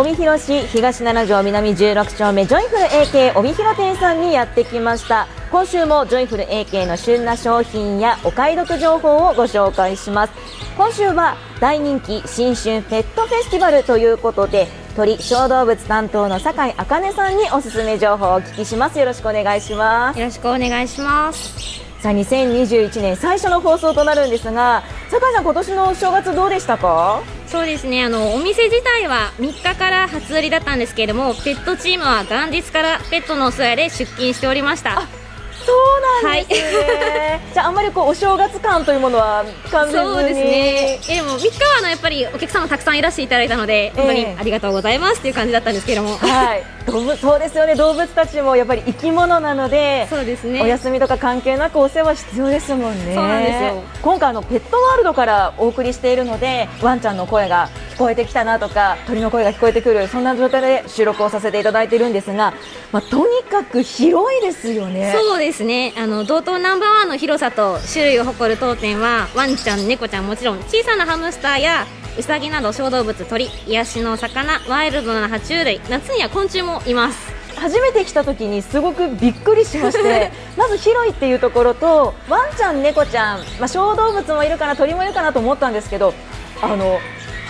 帯広市東7条南16丁目ジョイフル AK 帯広店さんにやってきました。今週もジョイフル AK の旬な商品やお買い得情報をご紹介します。今週は大人気新春ペットフェスティバルということで鳥小動物担当の酒井茜さんにおすすめ情報をお聞きします。よろしくお願いします。よろしくお願いします。さあ2021年最初の放送となるんですが酒井さん今年のお正月どうでしたか？そうですね。あのお店自体は3日から初売りだったんですけれどもペットチームは元日からペットのお世話で出勤しておりました。そうなんですね、はい、じゃああんまりこうお正月感というものは感じずに。そうですね。えでも3日はあのやっぱりお客様たくさんいらしていただいたので本当にありがとうございますっていう感じだったんですけども、はい。動物そうですよね。動物たちもやっぱり生き物なのでそうですね。お休みとか関係なくお世話必要ですもんね。そうなんですよ。今回のペットワールドからお送りしているのでワンちゃんの声が聞こえてきたなとか鳥の声が聞こえてくるそんな状態で収録をさせていただいているんですが、まあ、とにかく広いですよね。そうですね。あの道東ナンバーワンの広さと種類を誇る当店はワンちゃん猫ちゃんもちろん小さなハムスターやウサギなど小動物鳥癒しの魚ワイルドな爬虫類夏には昆虫もいます。初めて来た時にすごくびっくりしまして まず広いっていうところとワンちゃん、猫ちゃん、まあ、小動物もいるかな鳥もいるかなと思ったんですけどあの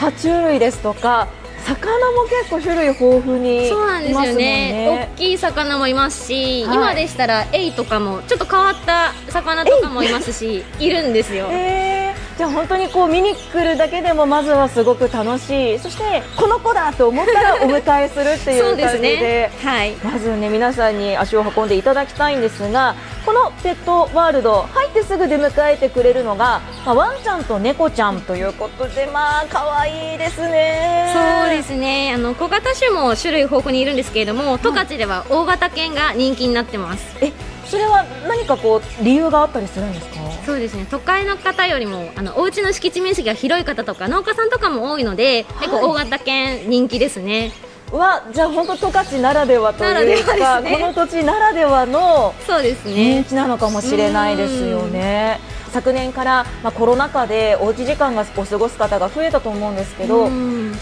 爬虫類ですとか魚も結構種類豊富にそうなんですよね、ね、大きい魚もいますし、はい、今でしたらエイとかもちょっと変わった魚とかもいますしい。るんですよ。えー。じゃあ本当にこう見に来るだけでもまずはすごく楽しい。そしてこの子だと思ったら お迎えするっていう感じで。ね、はい、まずね皆さんに足を運んでいただきたいんですがこのペットワールド入ってすぐ出迎えてくれるのが、まあ、ワンちゃんと猫ちゃんということでまあ可愛いですね。そうですね。あの小型種も種類豊富にいるんですけれども十勝では大型犬が人気になってます。えそれは何かこう理由があったりするんですか？そうですね。都会の方よりもあのお家の敷地面積が広い方とか農家さんとかも多いので、はい、結構大型犬人気ですねはじゃあ本当十勝ならではというか、ね、この土地ならではのそうですね。人気なのかもしれないですよね。昨年から、まあ、コロナ禍でおうち時間がお過ごす方が増えたと思うんですけど、じ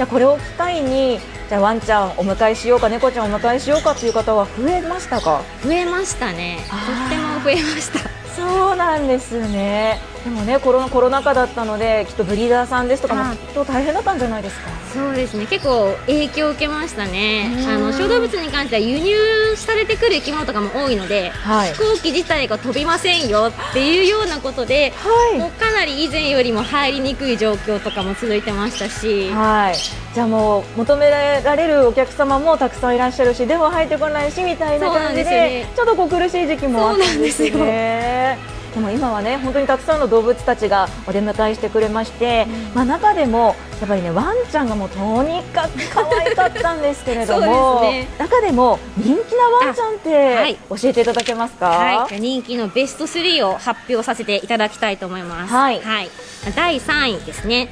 ゃあこれを機会にじゃあワンちゃんお迎えしようか猫ちゃんお迎えしようかという方は増えましたか？増えましたね。とっても増えました。そうなんですねでもねコロナコロナ禍だったのできっとブリーダーさんですとかもきっと大変だったんじゃないですか？そうですね。結構影響を受けましたね。あの小動物に関しては輸入されてくる生き物とかも多いので、はい、飛行機自体が飛びませんよっていうようなことで、はい、もうかなり以前よりも入りにくい状況とかも続いてましたし、はい、じゃあもう求められるお客様もたくさんいらっしゃるしでも入ってこないしみたいな感じで、ね、ちょっとこう苦しい時期もあったんですよ。ね。でも今はね本当にたくさんの動物たちがお出迎えしてくれまして、うん、まあ、中でもやっぱりねワンちゃんがもうとにかく可愛かったんですけれども ね、中でも人気なワンちゃんって教えていただけますか、はい、人気のベスト3を発表させていただきたいと思います。はい、はい、第3位ですね。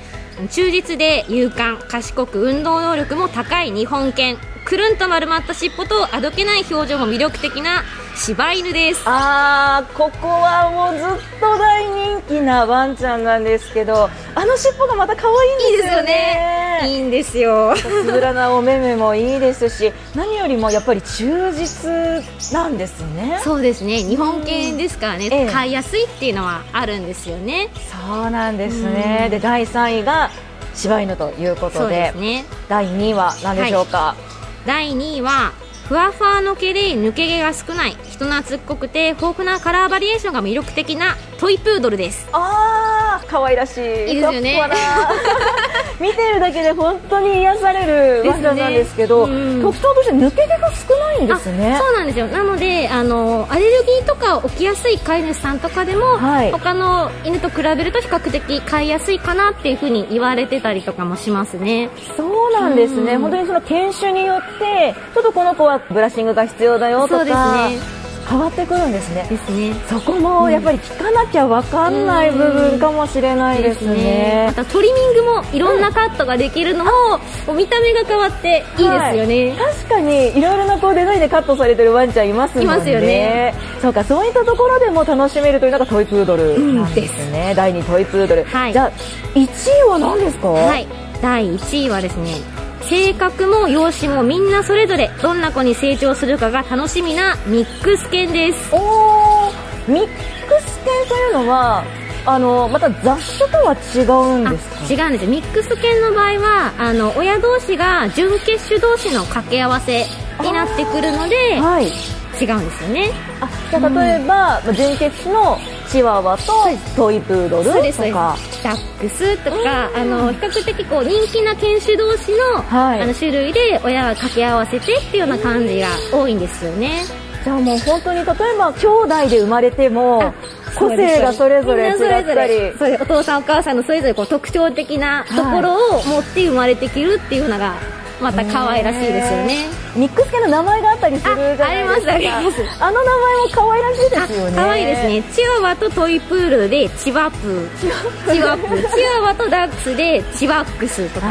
忠実で勇敢賢く運動能力も高い日本犬。くるんと丸まった尻尾とあどけない表情も魅力的な柴犬です。あーここはもうずっと大人気なワンちゃんなんですけどあの尻尾がまた可愛いんですよね。いいんですよ。つぶらなお目目もいいですし何よりもやっぱり忠実なんですね。そうですね。日本犬ですからね、うん、飼いやすいっていうのはあるんですよね。そうなんですね、で第3位が柴犬ということで、ね、第2位は何でしょうか、はい。第2位はふわふわの毛で抜け毛が少ない人懐っこくて豊富なカラーバリエーションが魅力的なトイプードルです。ああ可愛らしい。いいですよね。見てるだけで本当に癒されるワンちゃんなんですけど、ね。うん、特徴として抜け毛が少ないんですね。そうなんですよ。なのであのアレルギーとか起きやすい飼い主さんとかでも、はい、他の犬と比べると比較的飼いやすいかなっていうふうに言われてたりとかもしますね。そうなんですね、うん、本当にその犬種によってちょっとこの子はブラッシングが必要だよとかそうですね変わってくるんですね。ですね。そこもやっぱり聞かなきゃ分かんない部分かもしれないですね。ね、またトリミングもいろんなカットができるのも、うん、見た目が変わっていいですよね、はい、確かにいろいろなこうデザインでカットされてるワンちゃんいますもんね。いますよね。そうかそういったところでも楽しめるというのがトイプードルなんですね、うん、第2トイプードル、はい、じゃあ1位は何ですか？はい。第1位はですね性格も容姿もみんなそれぞれどんな子に成長するかが楽しみなミックス犬です。おーミックス犬というのはあのまた雑種とは違うんです違うんです。ミックス犬の場合はあの親同士が準血種同士の掛け合わせになってくるので、はい、違うんですよね。あじゃあ例えば、うん、純血種のチワワとトイプードルとか。ダックスとか、あの比較的こう人気な犬種同士の,、はい、あの種類で親が掛け合わせてっていうような感じが多いんですよね。じゃあもう本当に例えば兄弟で生まれても個性がそれぞれ違ったり。それお父さんお母さんのそれぞれこう特徴的なところを持って生まれてきるっていうのがまた可愛らしいですよね。ミックス系の名前があったりするじゃないですか。ありますあります。あの名前も可愛らしいですよね。可愛いですね。チワワとトイプードルでチワプー。チワプー。チワワとダックスでチワックスとか。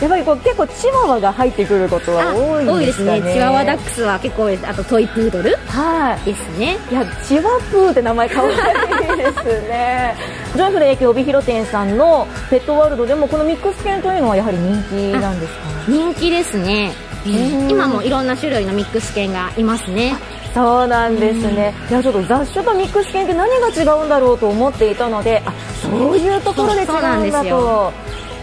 やっぱりこう結構チワワが入ってくることは多いですね。多いですね。チワワダックスは結構あとトイプードルはい。ですね。いやチワプーって名前可愛いですねジョイフル駅帯広店さんのペットワールドでもこのミックス犬というのはやはり人気なんですか？人気ですね、今もいろんな種類のミックス犬がいますね。そうなんですね、いやちょっと雑種とミックス犬って何が違うんだろうと思っていたのであそういうところで違うんだと。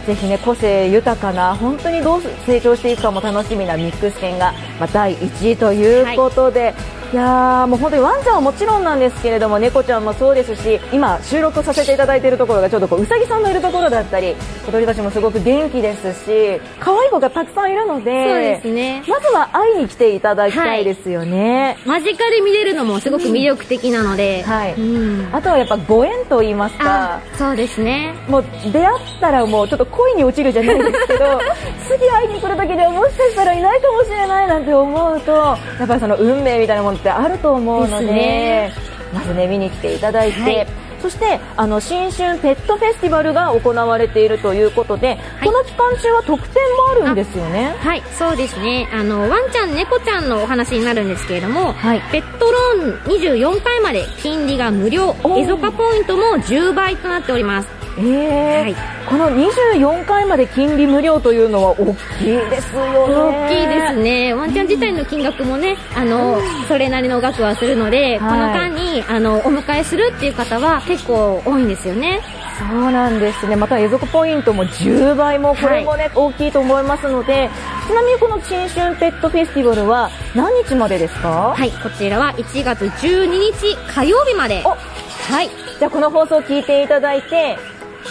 ぜひね個性豊かな本当にどう成長していくかも楽しみなミックス犬が、まあ、第1位ということで、はいいやもう本当にワンちゃんはもちろんなんですけれども猫ちゃんもそうですし今収録させていただいているところがちょっとこううさぎさんのいるところだったり小鳥たちもすごく元気ですし可愛い子がたくさんいるのでそうですね。まずは会いに来ていただきたいですよね、はい、間近で見れるのもすごく魅力的なので、うん、はい、うん、あとはやっぱご縁と言いますかそうですね。もう出会ったらもうちょっと恋に落ちるじゃないですけど 次会いに来る時でもしかしたらいないかもしれないなんて思うとやっぱりその運命みたいなものってあると思うので、ね、まずね見に来ていただいて。はい。そしてあの新春ペットフェスティバルが行われているということで、はい、この期間中は特典もあるんですよね。はいそうですね。あのワンちゃん猫ちゃんのお話になるんですけれども、はい、ペットローン24回まで金利が無料。エゾカポイントも10倍となっておりますえー、はい、この24回まで金利無料というのは大きいですよね。大きいですね。ワンちゃん自体の金額もねあの、それなりの額はするので、はい、この間にあのお迎えするっていう方は結構多いんですよね。そうなんですね。また永続ポイントも10倍もこれもね、はい、大きいと思いますのでちなみにこの新春ペットフェスティバルは何日までですか？はい。こちらは1月12日火曜日まで。はい。じゃあこの放送を聞いていただいて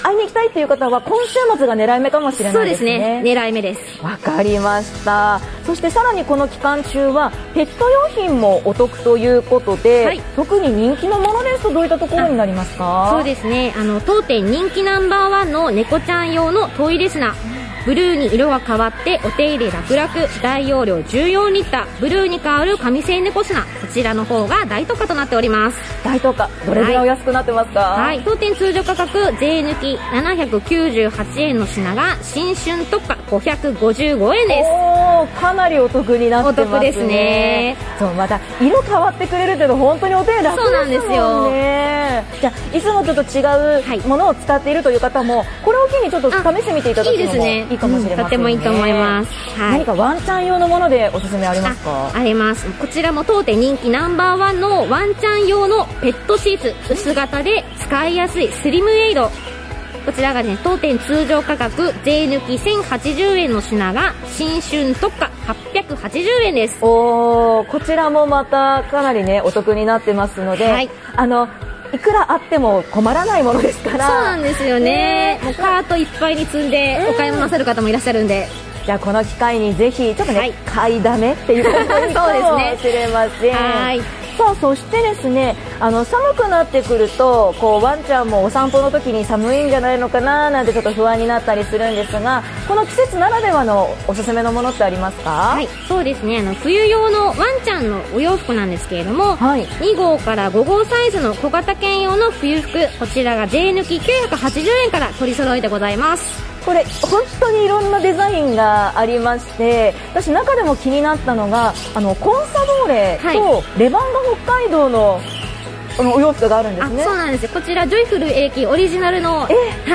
会いに行きたいという方は今週末が狙い目かもしれないですね。そうですね。狙い目です。わかりました。そしてさらにこの期間中はペット用品もお得ということで、はい、特に人気のものですとどういったところになりますか？そうですね。あの当店人気ナンバーワンの猫ちゃん用のトイレ砂。ブルーに色が変わってお手入れ楽々大容量14リッターブルーに変わる紙製猫砂こちらの方が大特価となっております。大特価。どれぐらいお安くなってますか？はい、はい、当店通常価格税抜き798円の品が新春特価555円です。おかなりお得になってますね。お得ですね。そうまた色変わってくれるっていうの本当にお手入れ楽ですね。そうなんですよ。じゃあいつもちょっと違うものを使っているという方も、これを機にちょっと試してみていただくのもいいいいかもしれません、ねうん、とてもいいと思います、はい、何かワンちゃん用のものでおすすめありますか？あります。こちらも当店人気ナンバーワンのワンちゃん用のペットシーツ薄型で使いやすいスリムエイド。こちらがね当店通常価格税抜き1080円の品が新春特価880円です。おおこちらもまたかなりねお得になってますので、はい、あのいくらあっても困らないものですから。そうなんですよね、もうカートいっぱいに積んでお買い物なさる方もいらっしゃるんで、じゃあこの機会にぜひちょっとね、はい、買いだめっていうことにかもしれません。はいさあそしてですねあの寒くなってくるとこうワンちゃんもお散歩の時に寒いんじゃないのかななんてちょっと不安になったりするんですがこの季節ならではのおすすめのものってありますか？はいそうですね。あの冬用のワンちゃんのお洋服なんですけれども、はい、2号から5号サイズの小型犬用の冬服こちらが税抜き980円から取り揃えてございますこれ本当にいろんなデザインがありまして私中でも気になったのがあのコンサドーレとレバンガ北海道のあのお洋服があるんですね。そうなんですこちらジョイフル AK オリジナルの、は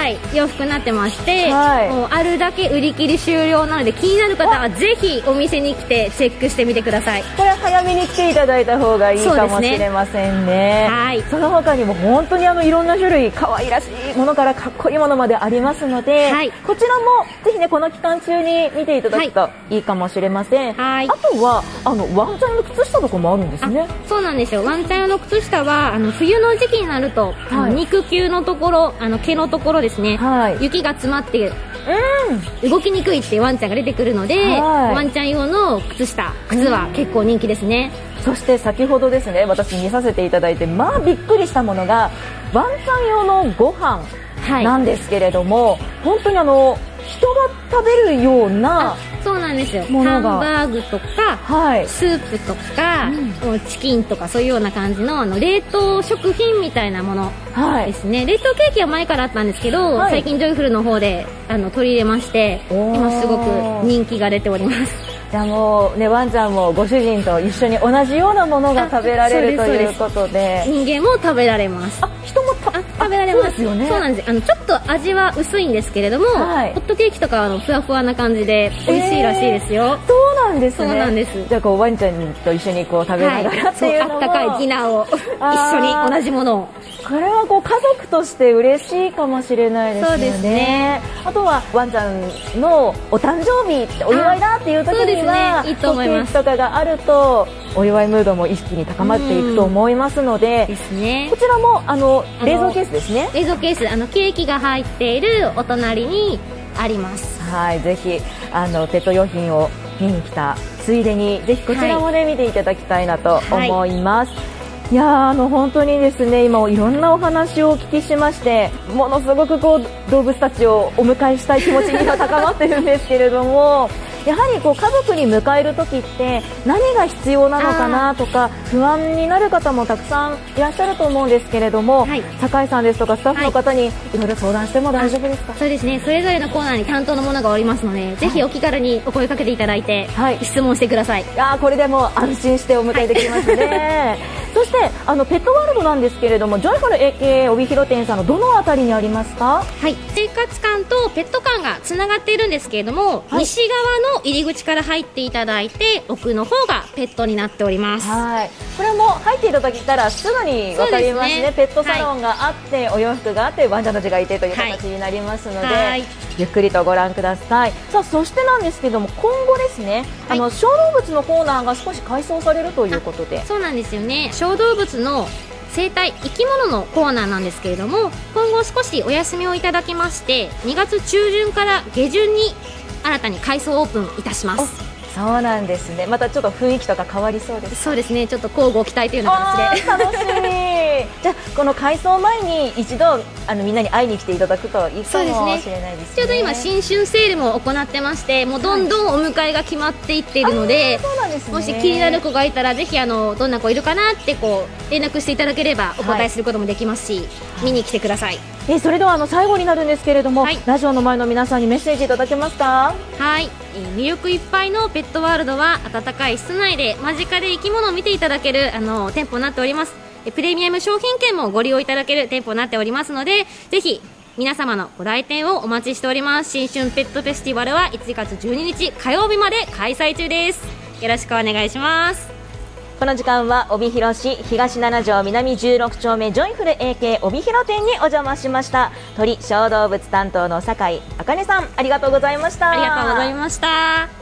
い、洋服になってまして、はい、もうあるだけ売り切り終了なので気になる方はぜひお店に来てチェックしてみてください。これ早めに来ていただいた方がいいかもしれませんね、ね、はい。その他にも本当にあのいろんな種類可愛らしいものからかっこいいものまでありますので、はい、こちらもぜひねこの期間中に見ていただくとい。いかもしれません、はい、あとはあのワンちゃんの靴下とかもあるんですね。そうなんですよ。ワンちゃん用の靴下はあの冬の時期になると、はい、肉球のところあの毛のところですね、はい、雪が詰まってうん、動きにくいってワンちゃんが出てくるので、はい、ワンちゃん用の靴下靴は結構人気ですね、そして先ほどですね私見させていただいてまあびっくりしたものがワンちゃん用のご飯なんですけれども、はい、本当にあの人が食べるようなそうなんですよ。ハンバーグとか、はい、スープとか、うん、チキンとかそういうような感じのあの冷凍食品みたいなものですね、はい、冷凍ケーキは前からあったんですけど、はい、最近ジョイフルの方であの取り入れまして今すごく人気が出ております。じゃあもうねワンちゃんもご主人と一緒に同じようなものが食べられるということで。人間も食べられます。あ人も食べられます。よね。そうなんです。あのちょっと味は薄いんですけれども、はい、ホットケーキとかはあのふわふわな感じで美味しいらしいですよ、えー、そうなんですね。そうなんです。じゃあこうワンちゃんと一緒にこう食べながらっていうのも、はい、あったかいディナーを 一緒に同じものを。これはこう家族として嬉しいかもしれないですね。そうですね。あとはワンちゃんのお誕生日お祝いだっていう時には、ね、いいと思います。とかがあるとお祝いムードも意識に高まっていくと思いますので、ですね。こちらもあの冷蔵ケースですね。冷蔵ケースあのケーキが入っているお隣にあります。はい、ぜひあのペット用品を見に来たついでにぜひこちらもね、はい、見ていただきたいなと思います。はいいやあの本当にですね今いろんなお話をお聞きしましてものすごくこう動物たちをお迎えしたい気持ちが高まっているんですけれどもやはりこう家族に迎える時って何が必要なのかなとか不安になる方もたくさんいらっしゃると思うんですけれども、はい、酒井さんですとかスタッフの方にいろいろ相談しても大丈夫ですか、そうですね。それぞれのコーナーに担当のものがおりますので、ぜひお気軽にお声かけていただいて、はい、質問してください。あこれでも安心してお迎えできますね、そしてあのペットワールドなんですけれどもジョイフル AK 帯広店さんのどのあたりにありますか？はい。生活館とペット館がつながっているんですけれども、はい、西側の入り口から入っていただいて奥の方がペットになっております。はい。これも入っていただいたらすぐに分かりますね、ね、ペットサロンがあって、はい、お洋服があってワンちゃんたちがいてという形になりますので、はい、ゆっくりとご覧ください。さあそしてなんですけども今後ですね、あの小動物のコーナーが少し改装されるということで。そうなんですよね。小動物の生態生き物のコーナーなんですけれども今後少しお休みをいただきまして2月中旬から下旬に新たに改装オープンいたします。そうなんですね。またちょっと雰囲気とか変わりそうですそうですね。ちょっと交互期待というような形で。楽しみじゃあこの改装前に一度あのみんなに会いに来ていただくといいかもしれないですね、ね、ちょうど今新春セールも行ってましてもうどんどんお迎えが決まっていっているのではいでね、もし気になる子がいたらぜひあのどんな子いるかなってこう連絡していただければお答えすることもできますし、はい、見に来てください。えそれではあの最後になるんですけれども、はい、ラジオの前の皆さんにメッセージいただけますか？はい、えー、魅力いっぱいのペットワールドは暖かい室内で間近で生き物を見ていただけるあの店舗になっておりますプレミアム商品券もご利用いただける店舗になっておりますのでぜひ皆様のご来店をお待ちしております。新春ペットフェスティバルは1月12日火曜日まで開催中です。よろしくお願いします。この時間は帯広市東7条南16丁目ジョイフル AK 帯広店にお邪魔しました。鳥小動物担当の酒井茜さんありがとうございました。ありがとうございました